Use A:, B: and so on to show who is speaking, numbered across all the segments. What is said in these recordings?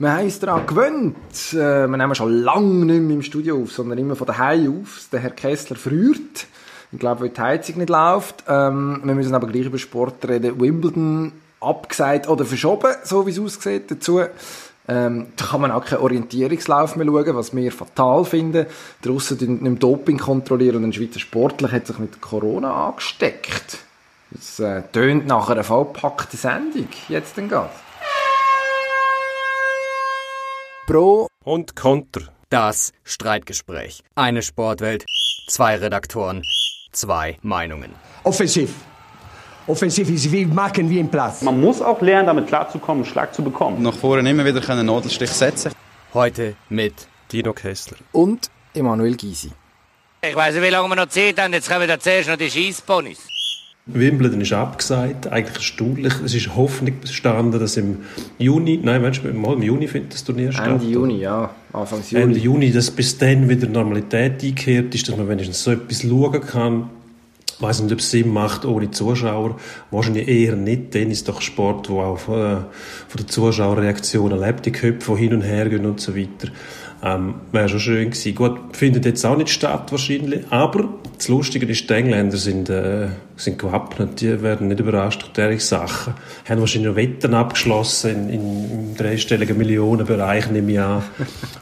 A: Wir haben uns daran gewöhnt. Äh, wir nehmen schon lange nicht mehr im Studio auf, sondern immer von daheim auf. Der Herr Kessler friert. Ich glaube, weil die Heizung nicht läuft. Ähm, wir müssen aber gleich über Sport reden. Wimbledon abgesagt oder verschoben, so wie es aussieht. Dazu ähm, da kann man auch keinen Orientierungslauf mehr schauen, was wir fatal finden. Draussen nicht mehr Doping kontrollieren und ein Schweizer Sportler hat sich mit Corona angesteckt. Das äh, tönt nach einer vollpackten Sendung. Jetzt den Gast.
B: Pro und Contra. Das Streitgespräch. Eine Sportwelt, zwei Redaktoren, zwei Meinungen.
C: Offensiv. Offensiv ist wie machen wie im Platz.
D: Man muss auch lernen, damit klarzukommen, einen Schlag zu bekommen.
E: Nach vorne immer wieder einen Nadelstich setzen.
B: Heute mit
F: Dino Kessler
A: und Emanuel Gysi.
G: Ich weiß nicht, wie lange wir noch Zeit haben. Jetzt kommen wir zuerst noch die Schießponys.
F: Wimbledon ist abgesagt, eigentlich erstaunlich. Es ist Hoffnung bestanden, dass im Juni, nein, meinst du, mal im Juni findet das Turnier statt?
A: Ende Juni, ja, Anfang Juni.
F: Ende Juni, dass bis dann wieder Normalität eingekehrt ist, dass man wenigstens so etwas schauen kann. Weiß nicht, ob es Sinn macht ohne Zuschauer. Wahrscheinlich eher nicht. Dann ist doch Sport, wo auch von, äh, von der Zuschauerreaktionen lebt, die Köpfe, die hin und her gehen und so weiter. Ähm, Wäre schon schön gewesen. Gut, findet jetzt auch nicht statt wahrscheinlich, aber das Lustige ist, die Engländer sind, äh, sind gewappnet, die werden nicht überrascht durch diese Sachen. Haben wahrscheinlich noch Wetten abgeschlossen in, in, im dreistelligen Millionenbereich, nehme ich an,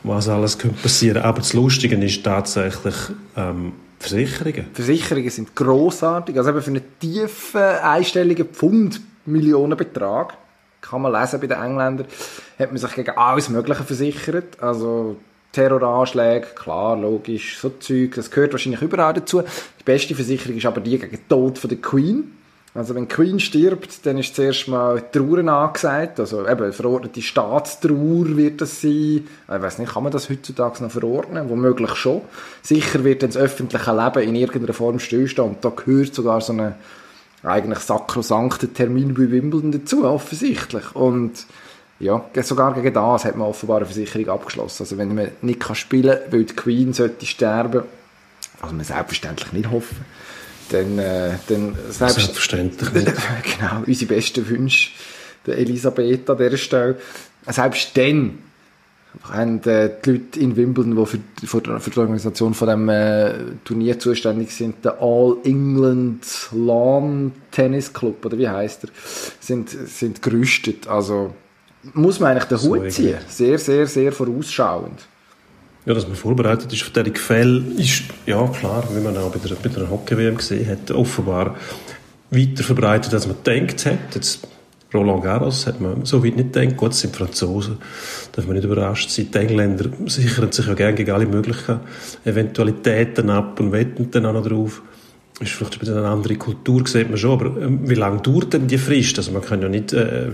F: was alles könnte passieren. Aber das Lustige ist tatsächlich, ähm, Versicherungen.
A: Versicherungen sind grossartig, also eben für einen tiefen, einstelligen Pfund-Millionenbetrag kann man lesen bei den Engländern, hat man sich gegen alles Mögliche versichert. Also Terroranschläge, klar, logisch, so Zeug, das gehört wahrscheinlich überall dazu. Die beste Versicherung ist aber die gegen den Tod von der Queen. Also wenn Queen stirbt, dann ist zuerst mal Trauern angesagt, also eben verordnete Staatstrauer wird das sein. Ich weiß nicht, kann man das heutzutage noch verordnen? Womöglich schon. Sicher wird dann das öffentliche Leben in irgendeiner Form stillstehen und da gehört sogar so eine eigentlich sakrosankten Termin bei Wimbledon dazu, offensichtlich. Und ja, sogar gegen das hat man offenbar eine Versicherung abgeschlossen. Also wenn man nicht spielen kann, weil die Queen sollte sterben, was wir selbstverständlich nicht hoffen, dann, äh, dann
F: selbst, selbstverständlich nicht.
A: genau, unsere besten Wünsche der Elisabeth an dieser Stelle. Selbst dann haben äh, die Leute in Wimbledon, die für, für, für die Organisation von dem äh, Turnier zuständig sind, der All England Lawn Tennis Club, oder wie heißt er, sind, sind gerüstet. Also muss man eigentlich den so Hut ziehen. Sehr, sehr, sehr vorausschauend.
F: Ja, dass man vorbereitet ist auf diese Gefälle, ist, ja klar, wie man auch bei der, der Hockey-WM gesehen hat, offenbar weiter verbreitet, als man gedacht hat. Jetzt Roland Garros hat man so weit nicht gedacht. Gut, es sind Franzosen, darf man nicht überrascht sein. Die Engländer sichern sich ja gerne gegen alle möglichen Eventualitäten ab und wetten dann auch noch drauf. Ist vielleicht eine andere Kultur, sieht man schon, aber ähm, wie lange dauert denn die Frist? Also man kann ja nicht äh,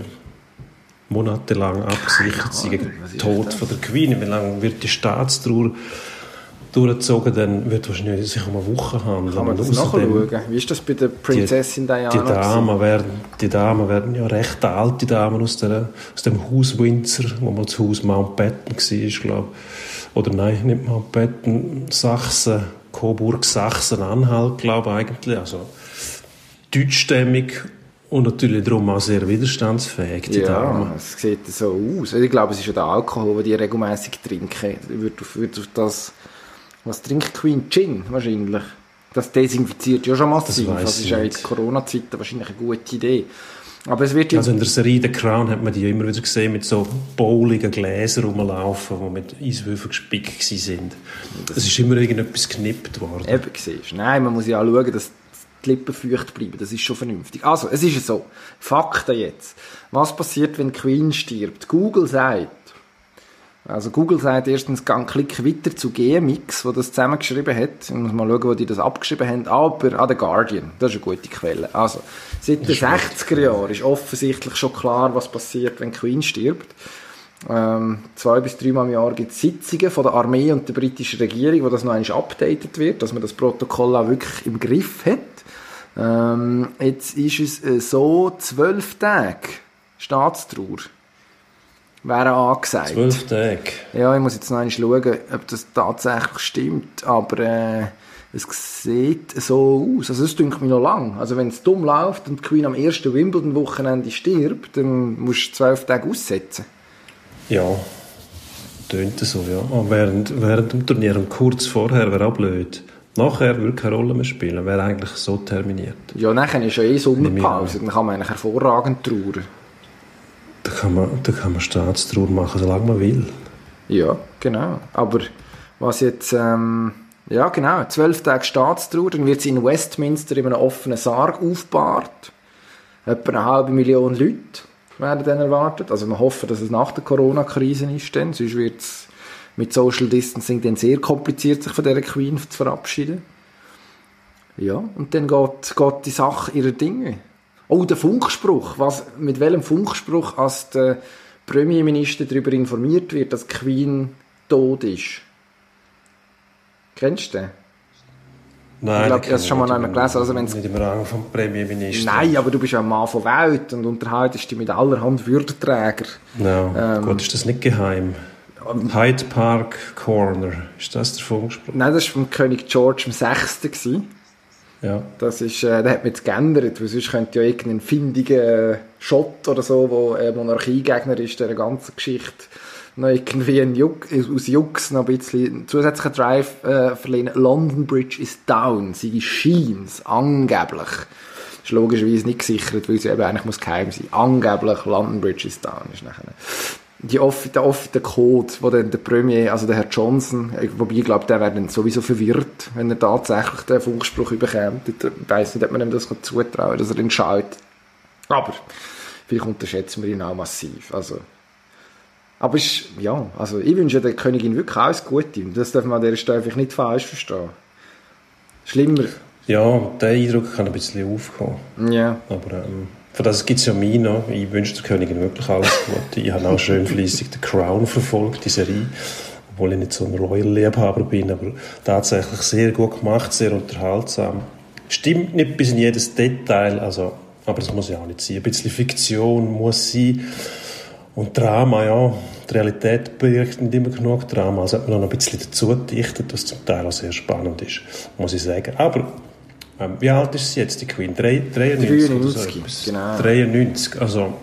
F: monatelang abgesichert sein gegen den Tod von der Queen. Wie lange wird die Staatstrauer durchgezogen, dann wird wahrscheinlich sich um eine Woche handeln.
A: Kann man das nachschauen? Wie ist das bei der Prinzessin Diana?
F: Die Damen, werden, die Damen werden ja recht alte Damen aus, der, aus dem Haus Windsor, wo mal das Haus Mountbatten war, glaube Oder nein, nicht Mountbatten, Sachsen, Coburg, Sachsen, Anhalt, glaube ich eigentlich. Also deutschstämmig und natürlich darum auch sehr widerstandsfähig, die
A: ja,
F: Damen.
A: es sieht so aus. Ich glaube, es ist ja der Alkohol, den die regelmäßig trinken. Wird auf, wird auf das was trinkt Queen? Gin wahrscheinlich. Das desinfiziert ja schon massiv. Das, das ist ja in Corona-Zeiten wahrscheinlich eine gute Idee. Aber es wird
F: also in der Serie The Crown hat man die ja immer wieder gesehen mit so bowligen Gläsern rumlaufen, die mit Eiswürfeln gespickt sind. Es ist immer irgendetwas geknippt worden.
A: Eben siehst. Nein, man muss ja auch schauen, dass die Lippen feucht bleiben. Das ist schon vernünftig. Also, es ist so. Fakten jetzt. Was passiert, wenn Queen stirbt? Google sagt, also Google sagt erstens, gang Klick weiter zu GMX, wo das zusammengeschrieben hat. Ich muss mal schauen, wo die das abgeschrieben haben. Aber an The Guardian, das ist eine gute Quelle. Also, seit den 60er Jahren ist offensichtlich schon klar, was passiert, wenn Queen stirbt. Ähm, zwei bis dreimal im Jahr gibt es Sitzungen von der Armee und der britischen Regierung, wo das noch einmal updated wird, dass man das Protokoll auch wirklich im Griff hat. Ähm, jetzt ist es äh, so, zwölf Tage Staatstrauer wären angesagt.
F: Zwölf Tage.
A: Ja, ich muss jetzt noch einmal schauen, ob das tatsächlich stimmt, aber äh, es sieht so aus. Also es klingt mir noch lang. Also wenn es dumm läuft und die Queen am ersten Wimbledon-Wochenende stirbt, dann musst du zwölf Tage aussetzen.
F: Ja, tönt so, ja. Aber während, während dem Turnier und kurz vorher wäre auch blöd. Nachher würde keine Rolle mehr spielen, wäre eigentlich so terminiert.
A: Ja, nachher ist ja eh Sommerpause, dann kann man eigentlich hervorragend trauern.
F: Da kann man, da kann man Staatstrauer machen, solange man will.
A: Ja, genau. Aber was jetzt, ähm, ja genau, zwölf Tage Staatstrauer, dann wird sie in Westminster in einem offenen Sarg aufgebahrt. Etwa eine halbe Million Leute werden dann erwartet. Also wir hoffen, dass es nach der Corona-Krise ist dann, sonst wird es mit Social Distancing dann sehr kompliziert, sich von dieser Queen zu verabschieden. Ja, und dann geht, geht die Sache ihrer Dinge. Oh, der Funkspruch. Was, mit welchem Funkspruch als der Premierminister darüber informiert wird, dass Queen tot ist? Kennst du den?
F: Nein,
A: Ich glaub,
F: das
A: hab's schon mal
F: ich
A: gelesen, also wenn's-
F: Nicht im Rang vom Premierminister.
A: Nein, aber du bist ja ein Mann von Welt und unterhaltest dich mit allerhand Würdenträger.
F: Ja,
A: Ähm,
F: gut, ist das nicht geheim? Hyde Park Corner, ist das der Funkspruch?
A: Nein, das war vom König George VI.
F: Ja.
A: Das ist, äh, der hat man jetzt geändert, weil sonst könnte ja irgendein findiger Schott oder so, wo äh, Monarchiegegner ist, der ganzen Geschichte noch irgendwie ein Juck, aus Jux noch ein bisschen einen zusätzlichen Drive äh, verleihen. London Bridge is down, sie scheint angeblich. ist logischerweise nicht gesichert, weil sie eben eigentlich muss geheim sein. Angeblich London Bridge is down ist nachher die off der, off der Code, wo dann der Premier, also der Herr Johnson, äh, wobei ich glaube, der wäre dann sowieso verwirrt, wenn er tatsächlich den Funkspruch überkommt. Ich weiss nicht, ob man ihm das zutrauen kann, dass er schaut. Aber vielleicht unterschätzen wir ihn auch massiv. Also, aber ist, ja, also ich wünsche der Königin wirklich alles Gute. Das darf man an dieser Stelle vielleicht nicht falsch verstehen. Schlimmer.
F: Ja, der Eindruck kann ein bisschen aufkommen.
A: Ja.
F: Aber ähm, für das gibt es ja mich noch. Ich wünsche der Königin wirklich alles Gute. Ich habe auch schön fleissig The Crown verfolgt, die Serie. Obwohl ich nicht so ein Royal-Liebhaber bin, aber tatsächlich sehr gut gemacht, sehr unterhaltsam. Stimmt nicht bis in jedes Detail, also, aber das muss ja auch nicht sein. Ein bisschen Fiktion muss sein. Und Drama, ja, die Realität birgt nicht immer genug Drama. Also hat man noch ein bisschen dazu gedichtet, was zum Teil auch sehr spannend ist, muss ich sagen. Aber ähm, wie alt ist sie jetzt, die Queen? Drei- 93 oder so
A: 93,
F: etwas?
A: genau.
F: 93. Also,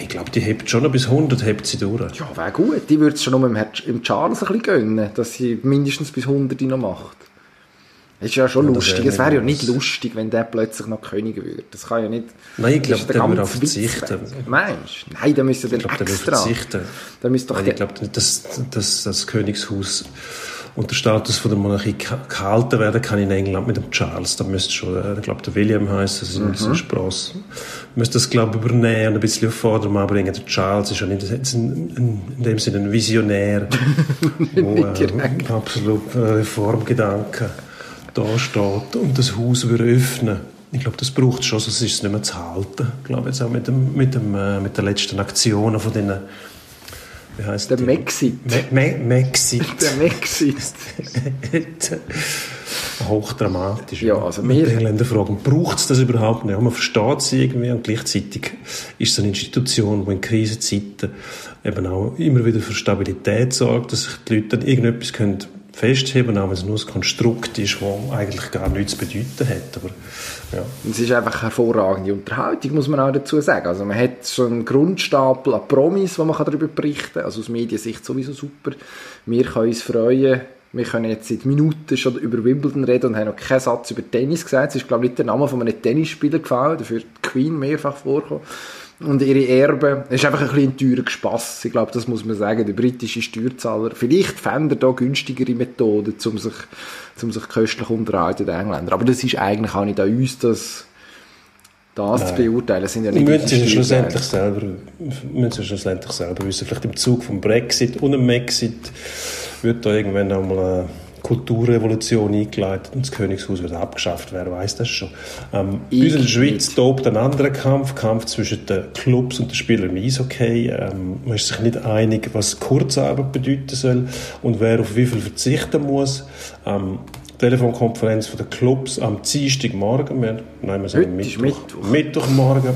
F: ich glaube, die hebt schon noch bis 100 hebt sie durch.
A: Ja, wäre gut. Die würde es schon Herr- im Charles ein bisschen gönnen, dass sie mindestens bis 100 noch macht. Das ist ja schon
F: Ja,
A: lustig. Es wäre ja
F: nicht
A: lustig, wenn der plötzlich noch König wird. Das kann ja nicht...
F: Nein, ich glaube,
A: ist
F: der würde verzichten.
A: Meinst du? Nein, da müsste
F: Ich
A: dann
F: glaube, der will
A: extra...
F: verzichten.
A: Da müsste doch
F: Nein,
A: der,
F: ich glaube nicht, dass, dass das Königshaus unter Status von der Monarchie ge- gehalten werden kann in England mit dem Charles. Da müsste schon, äh, ich glaube, der William heißt, das ist
A: Mhm.
F: in so Spross. Müsste das, glaube ich, übernehmen und ein bisschen auf Vordermann bringen. Der Charles ist ja nicht ein, ein, in dem Sinne ein Visionär, wo äh, absolut äh, Reformgedanken da steht und das Haus würde öffnen. Ich glaube, das braucht es schon, sonst ist es nicht mehr zu halten. Ich glaube jetzt auch mit, dem, mit, dem, äh, mit den letzten Aktionen von den wie heißt
A: der
F: die?
A: Mexit.
F: Me Me Mexit.
A: Der Mexit.
F: Hochdramatisch.
A: Ja, also wir-
F: Die Engländer fragen, braucht es das überhaupt nicht? Ja, man versteht sie irgendwie und gleichzeitig ist es eine Institution, die in Krisenzeiten eben auch immer wieder für Stabilität sorgt, dass sich die Leute dann irgendetwas können festheben, auch wenn es nur ein Konstrukt ist, das eigentlich gar nichts zu bedeuten hat. Aber, ja.
A: Es ist einfach hervorragende Unterhaltung, muss man auch dazu sagen. Also man hat schon einen Grundstapel an Promis, wo man darüber berichten kann. Also aus Mediensicht sowieso super. Wir können uns freuen. Wir können jetzt seit Minuten schon über Wimbledon reden und haben noch keinen Satz über Tennis gesagt. Es ist, glaube ich, nicht der Name von einem Tennisspieler gefallen. Dafür die Queen mehrfach vorgekommen. Und ihre Erben, es ist einfach ein bisschen ein teurer Spass. Ich glaube, das muss man sagen. Der britische Steuerzahler, vielleicht fände er da günstigere Methoden, um sich, um sich köstlich unterhalten, den Engländer. Aber das ist eigentlich auch nicht an uns, das, das zu beurteilen. Das sind ja
F: Die
A: nicht
F: müssen sie schlussendlich selber, müssen sie schlussendlich selber wissen. Vielleicht im Zug vom Brexit und dem Exit wird da irgendwann einmal eine Kulturrevolution eingeleitet und das Königshaus wird abgeschafft. Wer weiß das schon. Ähm, in der Schweiz tobt ein anderer Kampf, Kampf zwischen den Clubs und den Spielern im Eishockey. Ähm, man ist sich nicht einig, was Kurzarbeit bedeuten soll und wer auf wie viel verzichten muss. Ähm, Telefonkonferenz von den Clubs am Dienstagmorgen. Wir, nein, wir sagen
A: Heute ist
F: Mittwoch.
A: Mittwoch.
F: Mittwochmorgen.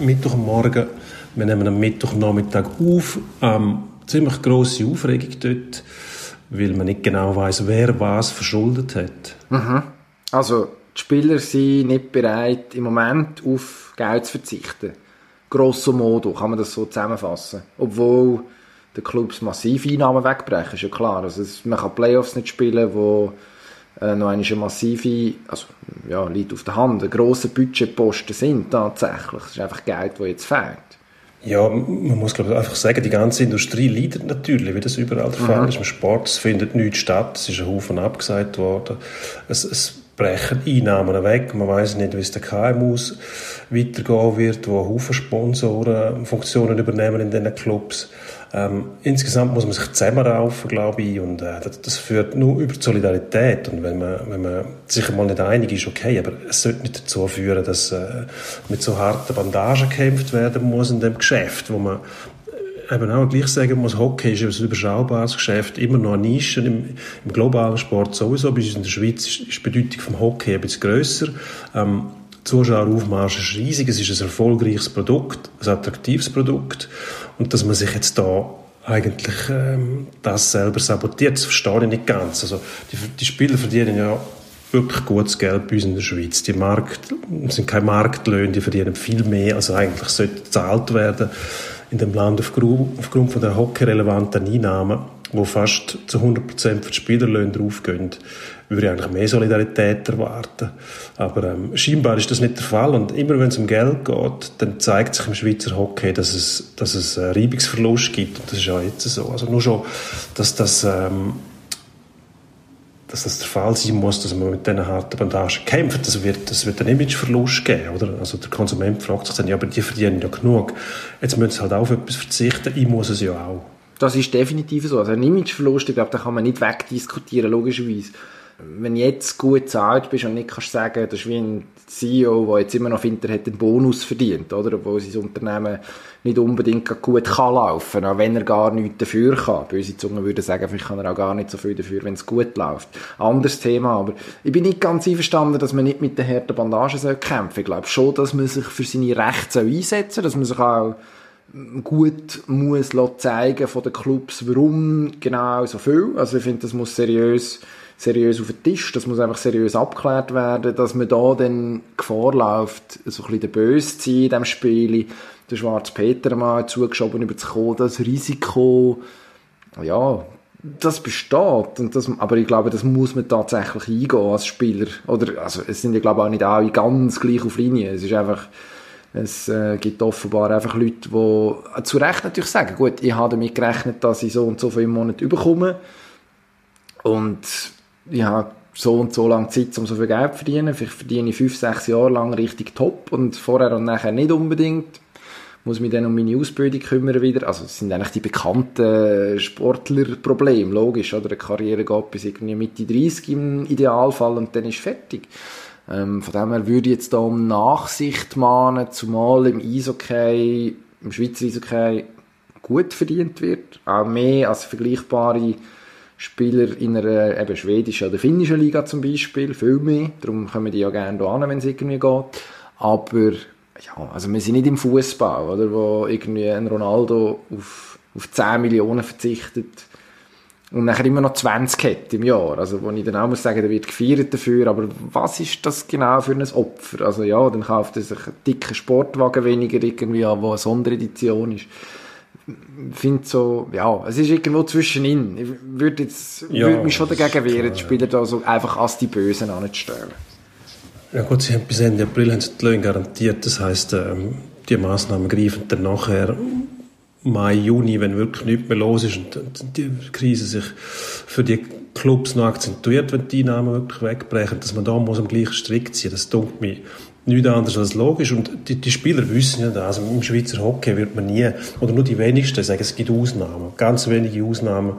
F: Mittwochmorgen. Wir nehmen am Mittwochnachmittag auf. Ähm, ziemlich grosse Aufregung dort, weil man nicht genau weiß, wer was verschuldet hat.
A: Also, die Spieler sind nicht bereit, im Moment auf Geld zu verzichten. Grosso modo kann man das so zusammenfassen. Obwohl den Clubs massiv Einnahmen wegbrechen, ist ja klar. Also man kann Playoffs nicht spielen, wo äh, noch eine massive, also ja, liegt auf der Hand, grosse Budgetposten sind tatsächlich. Es ist einfach Geld, das jetzt fehlt.
F: Ja, man muss glaube ich einfach sagen, die ganze Industrie leidet natürlich, wie das überall der Fall mhm. ist. Im Sport es findet nichts statt, es ist ein Haufen abgesagt worden. Es, es brechen Einnahmen weg. Man weiß nicht, wie es den KMUs weitergehen wird, wo Haufen Sponsoren Funktionen übernehmen in diesen Clubs. Ähm, insgesamt muss man sich zusammenraufen, glaube ich, und äh, das, das, führt nur über die Solidarität. Und wenn man, wenn man sich mal nicht einig ist, okay, aber es sollte nicht dazu führen, dass äh, mit so harten Bandagen gekämpft werden muss in dem Geschäft, wo man eben auch gleich sagen muss, Hockey ist ein überschaubares Geschäft, immer noch eine Nische im, im globalen Sport sowieso. Bei uns in der Schweiz ist, ist die Bedeutung vom Hockey ein bisschen grösser. Ähm, Zuschaueraufmarsch ist riesig, es ist ein erfolgreiches Produkt, ein attraktives Produkt. Und dass man sich jetzt da eigentlich ähm, das selber sabotiert, das verstehe ich nicht ganz. Also die, die Spieler verdienen ja wirklich gutes Geld bei uns in der Schweiz. Die Markt, sind keine Marktlöhne, die verdienen viel mehr, als eigentlich sollte gezahlt werden in dem Land aufgrund, aufgrund von der hockeyrelevanten Einnahmen, wo fast zu 100% für die Spielerlöhne draufgehen, würde ich eigentlich mehr Solidarität erwarten. Aber ähm, scheinbar ist das nicht der Fall und immer wenn es um Geld geht, dann zeigt sich im Schweizer Hockey, dass es, dass es einen Reibungsverlust gibt und das ist ja jetzt so. Also nur schon, dass das ähm, dass das der Fall sein muss, dass man mit diesen harten Bandagen kämpft. Das wird, das wird einen Imageverlust geben, oder? Also der Konsument fragt sich dann, ja, aber die verdienen ja genug. Jetzt müssen sie halt auf etwas verzichten, ich muss es ja auch.
A: Das ist definitiv so. Also ein Imageverlust, ich glaube, da kann man nicht wegdiskutieren, logischerweise wenn du jetzt gut zahlt bist und nicht kannst sagen, das ist wie ein CEO, der jetzt immer noch findet, er Bonus verdient, oder? Obwohl sein Unternehmen nicht unbedingt gut kann laufen, auch wenn er gar nichts dafür kann. Böse Zungen würden sagen, vielleicht kann er auch gar nicht so viel dafür, wenn es gut läuft. Anderes Thema, aber ich bin nicht ganz einverstanden, dass man nicht mit den harten Bandagen soll kämpfen Ich glaube schon, dass man sich für seine Rechte einsetzen soll, dass man sich auch gut muss zeigen von den Clubs, warum genau so viel. Also ich finde, das muss seriös seriös auf den Tisch, das muss einfach seriös abgeklärt werden, dass man da dann Gefahr läuft, so ein bisschen der Böse zu sein in diesem Spiel, der schwarze Peter mal zugeschoben überzukommen, das Risiko, ja, das besteht. Und das, aber ich glaube, das muss man tatsächlich eingehen als Spieler. Oder, also, es sind ja, glaube ich, auch nicht alle ganz gleich auf Linie. Es ist einfach, es äh, gibt offenbar einfach Leute, die zu Recht natürlich sagen, gut, ich habe damit gerechnet, dass ich so und so viel im Monat überkomme. Und ich habe so und so lange Zeit, um so viel Geld zu verdienen. Vielleicht verdiene ich fünf, sechs Jahre lang richtig top und vorher und nachher nicht unbedingt. Muss mich dann um meine Ausbildung kümmern wieder. Also, das sind eigentlich die bekannten Sportlerprobleme, logisch, oder? Eine Karriere geht bis irgendwie Mitte 30 im Idealfall und dann ist fertig. Ähm, von dem her würde ich jetzt da um Nachsicht mahnen, zumal im Eishockey, im Schweizer Eishockey gut verdient wird. Auch mehr als vergleichbare Spieler in einer eben schwedischen oder finnischen Liga zum Beispiel, viel mehr. Darum kommen die ja gerne hier an, wenn es irgendwie geht. Aber ja, also wir sind nicht im Fußball, oder, wo irgendwie ein Ronaldo auf, auf 10 Millionen verzichtet und nachher immer noch 20 hat im Jahr. Also, wo ich dann auch muss sagen, der wird gefeiert dafür, aber was ist das genau für ein Opfer? Also ja, dann kauft er sich einen dicken Sportwagen weniger irgendwie wo eine Sonderedition ist finde so, ja, es ist irgendwo zwischenin. Ich würde jetzt, ja, würde mich schon dagegen wehren, die Spieler da so einfach als die Bösen anzustellen.
F: Ja gut, sie haben bis Ende April haben sie die Löhne garantiert, das heisst, ähm, die Massnahmen greifen dann nachher Mai, Juni, wenn wirklich nichts mehr los ist und die Krise sich für die Clubs noch akzentuiert, wenn die Einnahmen wirklich wegbrechen, dass man da muss am gleichen Strick ziehen, das dunkelt mich nichts anderes als logisch. Und die, die Spieler wissen ja das. Also Im Schweizer Hockey wird man nie, oder nur die wenigsten sagen, es gibt Ausnahmen. Ganz wenige Ausnahmen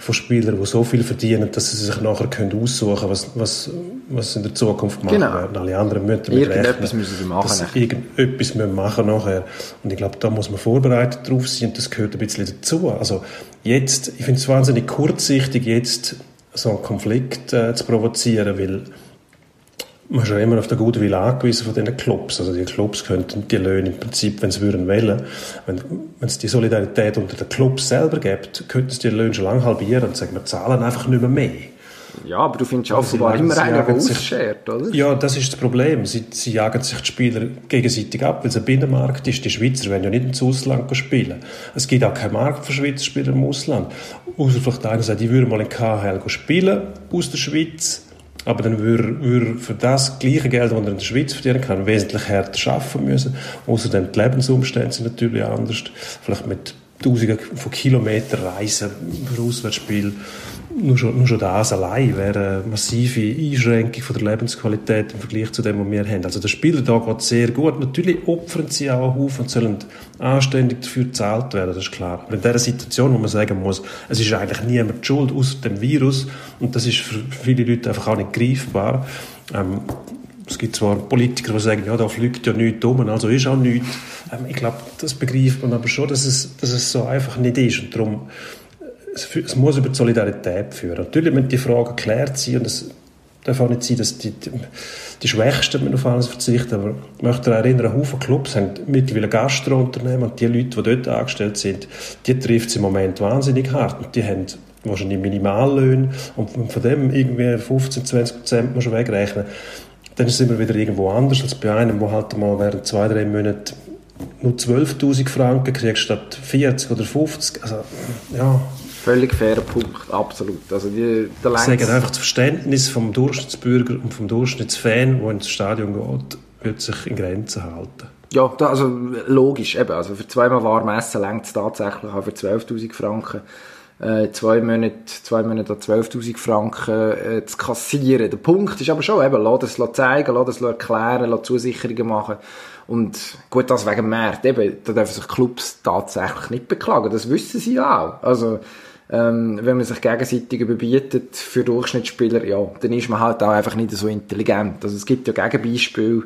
F: von Spielern, die so viel verdienen, dass sie sich nachher können aussuchen können, was, was, was in der Zukunft gemacht
A: genau.
F: werden. Alle anderen müssen
A: damit Irgendetwas rechnen, müssen sie machen.
F: Dass sie irgendetwas müssen machen nachher. Und ich glaube, da muss man vorbereitet drauf sein und das gehört ein bisschen dazu. Also jetzt, ich finde es wahnsinnig kurzsichtig, jetzt so einen Konflikt äh, zu provozieren, weil man ist ja immer auf den guten Willen angewiesen von diesen Clubs. Also die Clubs könnten die Löhne im Prinzip, wenn sie würden wählen, wenn, wenn es die Solidarität unter den Clubs selber gibt, könnten sie die Löhne schon lange halbieren und sagen, wir zahlen einfach nicht mehr mehr.
A: Ja, aber du findest offenbar immer einen, der ausschert, oder?
F: Ja, das ist das Problem. Sie, sie jagen sich die Spieler gegenseitig ab, weil es ein Binnenmarkt ist. Die Schweizer wollen ja nicht ins Ausland spielen. Es gibt auch keinen Markt für Schweizer Spieler im Ausland. Außer vielleicht einer sagt, ich würde mal in KHL spielen aus der Schweiz, aber dann würde, würde für das gleiche Geld, das er in der Schweiz verdienen kann, wesentlich härter arbeiten müssen. Außerdem die Lebensumstände sind natürlich anders. Vielleicht mit Tausenden von Kilometern Reisen für Auswärtsspiel nur schon, nur schon das allein wäre eine massive Einschränkung von der Lebensqualität im Vergleich zu dem, was wir haben. Also der Spieler da geht sehr gut. Natürlich opfern sie auch Haufen und sollen anständig dafür gezahlt werden, das ist klar. Aber in dieser Situation, wo man sagen muss, es ist eigentlich niemand schuld, außer dem Virus, und das ist für viele Leute einfach auch nicht greifbar, ähm, es gibt zwar Politiker, die sagen, ja, da fliegt ja nichts um, also ist auch nichts. Ähm, ich glaube, das begreift man aber schon, dass es, dass es so einfach nicht ist. Und darum es, es, muss über die Solidarität führen. Natürlich müssen die Fragen geklärt sein und es darf auch nicht sein, dass die, die, die Schwächsten auf alles verzichten. Aber ich möchte daran erinnern, Haufen Clubs haben mittlerweile Gastrounternehmen und die Leute, die dort angestellt sind, die trifft es im Moment wahnsinnig hart und die haben wahrscheinlich Minimallöhne und von dem irgendwie 15, 20 Prozent muss man wegrechnen. Dann es immer wieder irgendwo anders als bei einem, wo halt mal während zwei, drei Monaten nur 12'000 Franken kriegst statt 40 oder 50. Also, ja,
A: Völlig fairer Punkt, absolut. Also die,
F: der ich sage einfach, das Verständnis vom Durchschnittsbürger und vom Durchschnittsfan, der ins Stadion geht, wird sich in Grenzen halten.
A: Ja, da, also logisch, eben, also für zweimal warm essen längt es tatsächlich auch für 12'000 Franken. Äh, zwei Monate, zwei Monate 12'000 Franken äh, zu kassieren. Der Punkt ist aber schon, eben, lass das zeigen, lass das erklären, lass Zusicherungen machen. Und gut, das wegen Markt, eben, da dürfen sich Clubs tatsächlich nicht beklagen, das wissen sie auch. Also, ähm, wenn man sich gegenseitig überbietet für Durchschnittsspieler, ja, dann ist man halt auch einfach nicht so intelligent. Also es gibt ja Gegenbeispiele,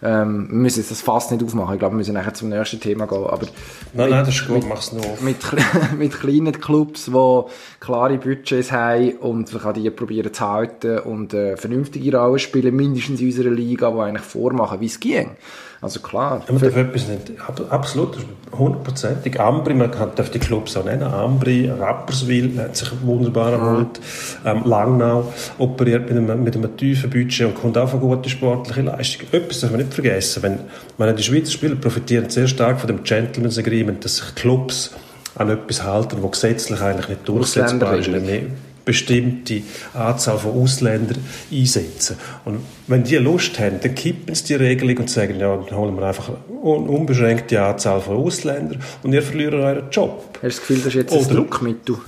A: ähm, wir müssen jetzt das fast nicht aufmachen. Ich glaube, wir müssen nachher zum nächsten Thema gehen. Aber
F: nein, mit, nein, das ist gut, mach's nur
A: Mit, mit kleinen Clubs, die klare Budgets haben und man kann die probieren zu halten und äh, vernünftige Rollen spielen, mindestens in unserer Liga, die eigentlich vormachen, wie es ging. Also klar.
F: Ja, man darf etwas nicht, absolut, hundertprozentig. Ambri, man kann, darf die Clubs auch nennen. Ambri, Rapperswil, hat sich wunderbar erholt. Ähm, Langnau operiert mit einem, mit einem tiefen Budget und kommt auch von gute sportliche Leistung. Etwas darf man nicht vergessen. Wenn, meine, die Schweizer Spieler profitieren sehr stark von dem Gentleman's Agreement, dass sich Clubs an etwas halten, was gesetzlich eigentlich nicht durchsetzbar ist bestimmte Anzahl von Ausländern einsetzen. Und wenn die Lust haben, dann kippen sie die Regelung und sagen, ja, dann holen wir einfach eine unbeschränkte Anzahl von Ausländern und ihr verliert euren Job.
A: Hast du das Gefühl, das ist jetzt Oder, ein Druckmittel?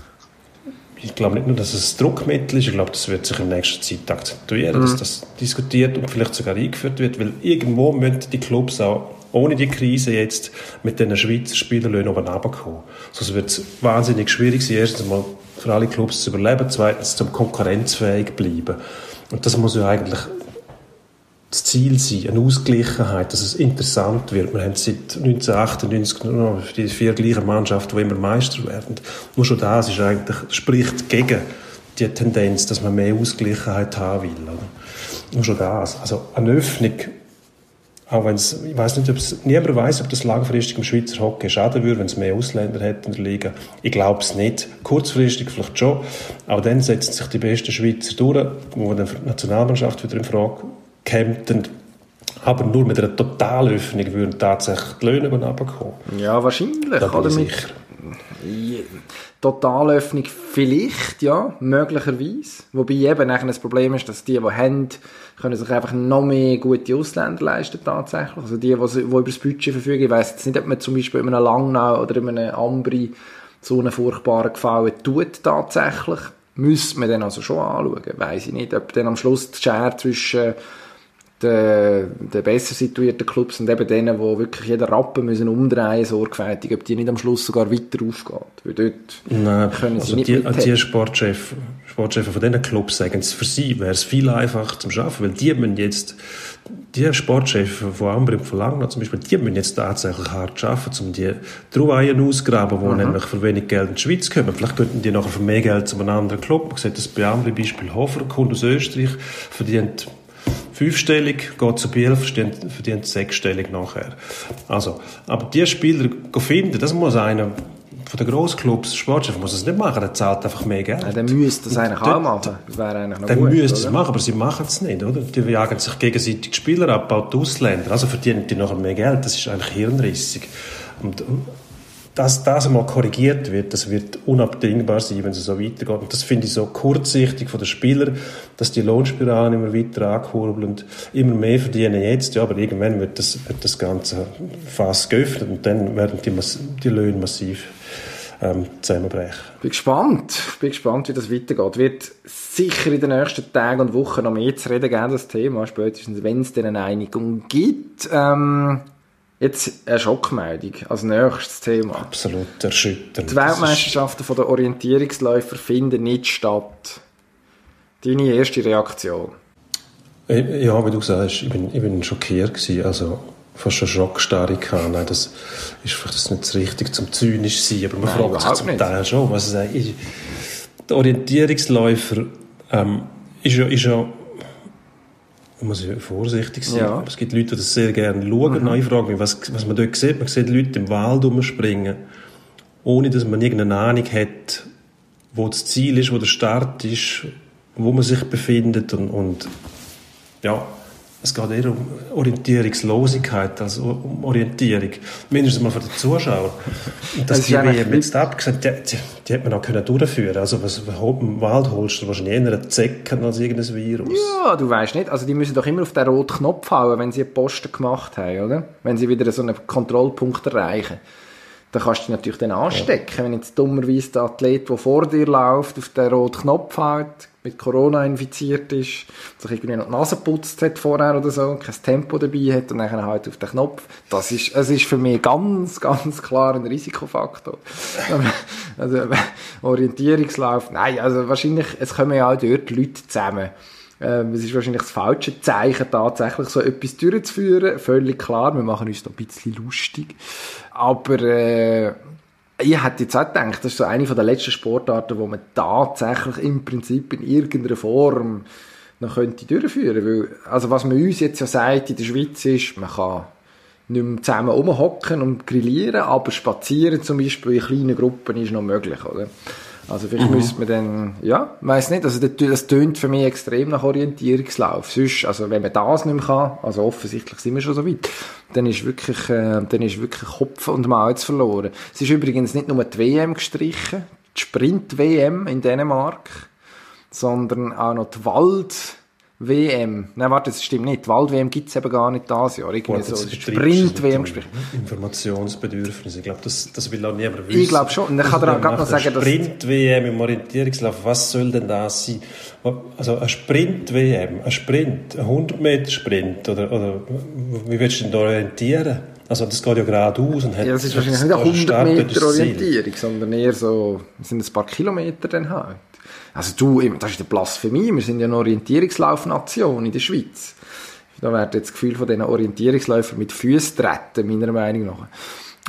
F: Ich glaube nicht nur, dass es ein Druckmittel ist, ich glaube, das wird sich in nächster Zeit akzentuieren, mhm. dass das diskutiert und vielleicht sogar eingeführt wird, weil irgendwo müssen die Clubs auch ohne die Krise jetzt mit den Schweizer Spielerlöhnen oben runterkommen. Sonst wird es wahnsinnig schwierig sein, erstens mal für alle Clubs zu überleben, zweitens zum konkurrenzfähig bleiben. Und das muss ja eigentlich das Ziel sein, eine Ausgleichheit, dass es interessant wird. Wir haben seit 1998 nur die vier gleichen Mannschaften, die immer Meister werden. Nur schon das ist eigentlich, spricht gegen die Tendenz, dass man mehr Ausgleichheit haben will. Oder? Nur schon das. Also eine Öffnung auch wenn es, ich weiß nicht, ob es, niemand weiß, ob das langfristig im Schweizer Hockey schaden würde, wenn es mehr Ausländer hätte in der Liga. Ich glaube es nicht. Kurzfristig vielleicht schon. Aber dann setzen sich die besten Schweizer durch, wo dann die Nationalmannschaft wieder in Frage kommt. Aber nur mit einer Totalöffnung würden tatsächlich die Löhne runterkommen.
A: Ja, wahrscheinlich. Da bin ich sicher. Totalöffnung vielleicht, ja, möglicherweise. Wobei eben das Problem ist, dass die, die haben, können sich einfach noch mehr gute Ausländer leisten tatsächlich. Also die, die, die über das Budget verfügen. Ich weiss jetzt nicht, ob man zum Beispiel in einem Langnau oder in einem Ambri so einen furchtbaren Gefallen tut tatsächlich. Müsste man dann also schon anschauen. Weiss ich nicht, ob dann am Schluss die Schere zwischen den, den besser situierten Clubs und eben denen, die wirklich jeden Rappen müssen umdrehen sorgfältig, ob die nicht am Schluss sogar weiter aufgeht. Weil dort
F: Nein, können sie also nicht die, die Sportchefs, Sportchefs von diesen Clubs sagen für sie wäre es viel einfacher zum Schaffen, weil die müssen jetzt, die Sportchefs von Ambri und von Langnau zum Beispiel, die müssen jetzt tatsächlich hart arbeiten, um die Trouvaillen auszugraben, die mhm. nämlich für wenig Geld in die Schweiz kommen. Vielleicht könnten die nachher für mehr Geld zu einem anderen Club. Man sieht das bei Ambri Beispiel Hofer, kommt aus Österreich, verdient fünfstellig, geht zu Biel, verdient, verdient sechsstellig nachher. Also, aber die Spieler finden, das muss einer von den Grossclubs, Sportchef muss es nicht machen, er zahlt einfach mehr Geld.
A: Ja, dann müsste das eigentlich auch machen. Das wäre eigentlich noch
F: Dann
A: gut,
F: müsste es machen, aber sie machen es nicht, oder? Die jagen sich gegenseitig die Spieler ab, auch die Ausländer. Also verdienen die nachher mehr Geld. Das ist eigentlich hirnrissig. Und dass das einmal korrigiert wird, das wird unabdingbar sein, wenn es so weitergeht. Und das finde ich so kurzsichtig von den Spielern, dass die Lohnspiralen immer weiter ankurbeln und immer mehr verdienen jetzt. Ja, aber irgendwann wird das, wird das Ganze fast geöffnet und dann werden die, die Löhne massiv ähm, zusammenbrechen.
A: Bin gespannt. Bin gespannt, wie das weitergeht. Wird sicher in den nächsten Tagen und Wochen noch mehr zu reden geben, das Thema. Spätestens, wenn es dann eine Einigung gibt. Ähm, jetzt eine Schockmeldung als nächstes Thema.
F: Absolut erschütternd.
A: Die Weltmeisterschaften von der Orientierungsläufer finden nicht statt. Deine erste Reaktion?
F: Ja, wie du sagst, ich bin, ich bin schockiert gewesen, also fast schon Schockstarre gehabt. Nein, das ist vielleicht das nicht das Richtige zum zynisch sein, aber man
A: Nein,
F: fragt sich zum
A: nicht.
F: Teil schon, was es eigentlich. Der Orientierungsläufer ähm, ist ja, ist ja man muss vorsichtig sein.
A: Ja. Mhm.
F: Es gibt Leute, die das sehr gerne schauen. Ich frage mich, was, was man dort sieht. Man sieht Leute im Wald rumspringen, ohne dass man irgendeine Ahnung hat, wo das Ziel ist, wo der Start ist, wo man sich befindet und, und ja, es geht eher um Orientierungslosigkeit als um Orientierung. Mindestens mal für den Zuschauer. Und
A: Das
F: dass
A: ist
F: die WM jetzt abgesagt, die, die, die hätte man auch können durchführen Also was, im Wald holst du wahrscheinlich eher einen Zecken als irgendein Virus.
A: Ja, du weißt nicht. Also die müssen doch immer auf den roten Knopf hauen, wenn sie einen Posten gemacht haben, oder? Wenn sie wieder so einen Kontrollpunkt erreichen. Dann kannst du dich natürlich dann anstecken. Wenn jetzt dummerweise der Athlet, der vor dir läuft, auf den roten Knopf haut, mit Corona infiziert ist, sich irgendwie noch die Nase putzt hat vorher oder so, kein Tempo dabei hat und dann halt auf den Knopf. Das ist, es ist für mich ganz, ganz klar ein Risikofaktor. also, Orientierungslauf, nein, also wahrscheinlich, es kommen ja auch dort Leute zusammen. Ähm, es ist wahrscheinlich das falsche Zeichen, tatsächlich so etwas durchzuführen. Völlig klar, wir machen uns da ein bisschen lustig. Aber äh, ich hätte jetzt auch gedacht, das ist so eine von der letzten Sportarten, wo man tatsächlich im Prinzip in irgendeiner Form noch könnte durchführen. Weil, also was man uns jetzt ja sagt in der Schweiz ist, man kann nicht mehr zusammen rumhocken und grillieren, aber spazieren zum Beispiel in kleinen Gruppen ist noch möglich, oder? Also vielleicht müsste man dann, ja, weiss nicht, also das, das tönt für mich extrem nach Orientierungslauf. Sonst, also wenn man das nicht mehr kann, also offensichtlich sind wir schon so weit, dann ist wirklich, äh, dann ist wirklich Kopf und Maus verloren. Es ist übrigens nicht nur die WM gestrichen, die Sprint-WM in Dänemark, sondern auch noch die Wald-WM. Nein, warte, das stimmt nicht. Die Wald-WM gibt's eben gar nicht dieses Jahr. Irgendwie
F: Gut,
A: so, Sprint-WM gestrichen.
F: Informationsbedürfnis. Ich glaube, das, das will auch niemand wissen.
A: Ich glaube schon. Und dann kann er auch gerade noch sagen, dass-
F: Sprint-WM im Orientierungslauf, was soll denn das sein? Also ein Sprint-WM, ein Sprint, ein 100-Meter-Sprint, oder, oder wie willst du denn da orientieren? Also das geht ja geradeaus und hat...
A: Ja, das ist wahrscheinlich nicht eine
F: also
A: 100
F: Start, dort ist
A: Meter
F: das.
A: Orientierung, sondern eher so, es sind ein paar Kilometer dann halt. Also du, das ist eine Blasphemie, wir sind ja eine Orientierungslaufnation in der Schweiz. Da wird jetzt das Gefühl von diesen Orientierungsläufern mit Füßen treten, meiner Meinung nach.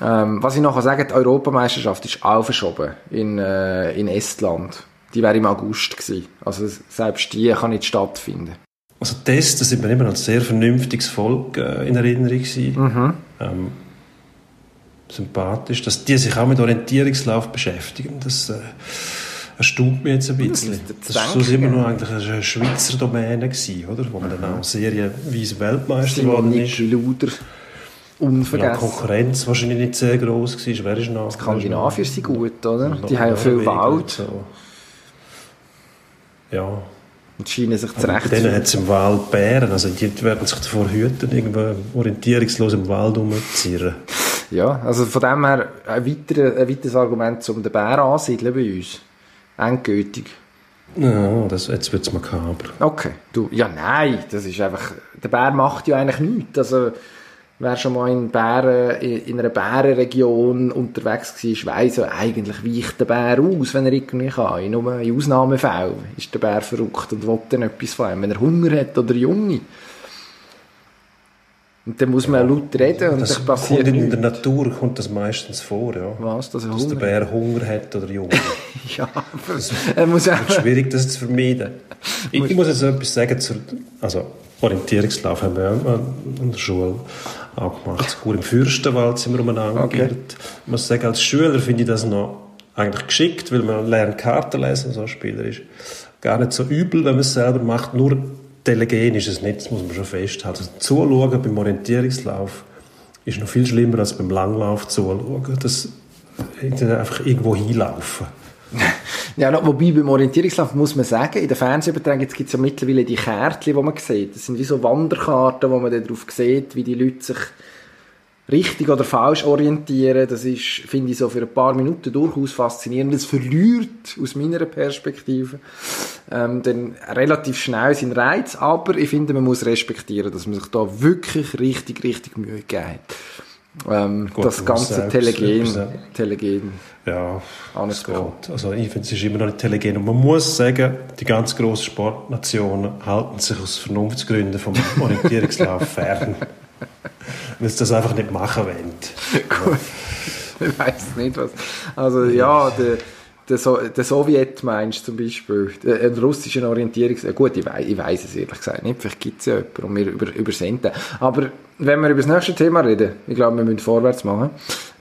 A: Ähm, was ich noch sagen kann, die Europameisterschaft ist auch verschoben in, äh, in Estland. Die wäre im August gewesen. Also selbst die kann nicht stattfinden.
F: Also das, das sind wir immer ein sehr vernünftiges Volk äh, in Erinnerung gewesen.
A: Mhm.
F: Ähm, sympathisch, dass die sich auch mit Orientierungslauf beschäftigen. Das äh, erstaunt mich jetzt ein bisschen. Das,
A: zu
F: ist so
A: denken.
F: immer noch eigentlich eine Schweizer Domäne gewesen, oder? Wo man dann auch serienweise Weltmeister geworden ist.
A: Luder.
F: Ja,
A: Unvergessen.
F: Konkurrenz wahrscheinlich nicht sehr groß gewesen. Wer ist noch?
A: Skandinavier sind gut, oder? Die haben ja viel Wald.
F: So. Ja,
A: Und scheinen sich
F: Bei
A: zurecht
F: denen hat es im Wald Bären, also die werden sich davor hüten, irgendwo orientierungslos im Wald rumzuzirren.
A: Ja, also von dem her ein, weiterer, ein weiteres Argument, um den Bär ansiedeln bei uns. Endgültig.
F: Ja, das, jetzt wird es makaber.
A: Okay. Du, ja, nein, das ist einfach, der Bär macht ja eigentlich nichts. Also, wer schon mal in, Bären, in einer Bärenregion unterwegs war, weiss ja, eigentlich weicht der Bär aus, wenn er irgendwie kann. Nur in Ausnahmefällen ist der Bär verrückt und will dann etwas von ihm. Wenn er Hunger hat oder Junge. Und dann muss man laut reden und
F: Das
A: passiert
F: kommt in der Natur kommt das meistens vor, ja.
A: Was, dass
F: Dass der Bär Hunger hat oder Junge.
A: Ja, aber er muss
F: Es
A: auch...
F: ist schwierig, das zu vermeiden. Ich, ich muss jetzt etwas sagen zur, also Orientierungslauf haben wir ja an der Schule. auch gemacht. Sogar im Fürstenwald sind wir umeinander
A: Okay.
F: Ich muss sagen, als Schüler finde ich das noch eigentlich geschickt, weil man lernt Karten lesen, so spielerisch. Gar nicht so übel, wenn man es selber macht. Nur Telegen ist es nicht, das muss man schon festhalten. Also zuschauen beim Orientierungslauf ist noch viel schlimmer als beim Langlauf zuschauen. Das einfach irgendwo hinlaufen.
A: Ja, noch, wobei beim Orientierungslauf muss man sagen, in den Fernsehübertragungen gibt es ja mittlerweile die Kärtchen, die man sieht. Das sind wie so Wanderkarten, wo man dann darauf sieht, wie die Leute sich richtig oder falsch orientieren. Das ist, finde ich, so für ein paar Minuten durchaus faszinierend. Das verliert aus meiner Perspektive ähm, dann relativ schnell seinen Reiz, aber ich finde, man muss respektieren, dass man sich da wirklich richtig, richtig Mühe gegeben hat. Ähm,
F: Gut,
A: das ganze Telegen, Telegen
F: Ja, es geht. Also ich finde, es ist immer noch nicht telegen. Und man muss sagen, die ganz grossen Sportnationen halten sich aus Vernunftsgründen vom Orientierungslauf fern. Weil sie das einfach nicht machen wollen.
A: Gut. Ich weiß nicht was. Also ja, der, der, so der Sowjet meinst du zum Beispiel, der, ein russischer Orientierungs... Gut, ich weiß, ich weiß es ehrlich gesagt nicht, vielleicht gibt es ja jemanden und wir über, übersenden. Aber wenn wir über das nächste Thema reden, ich glaube, wir müssen vorwärts machen.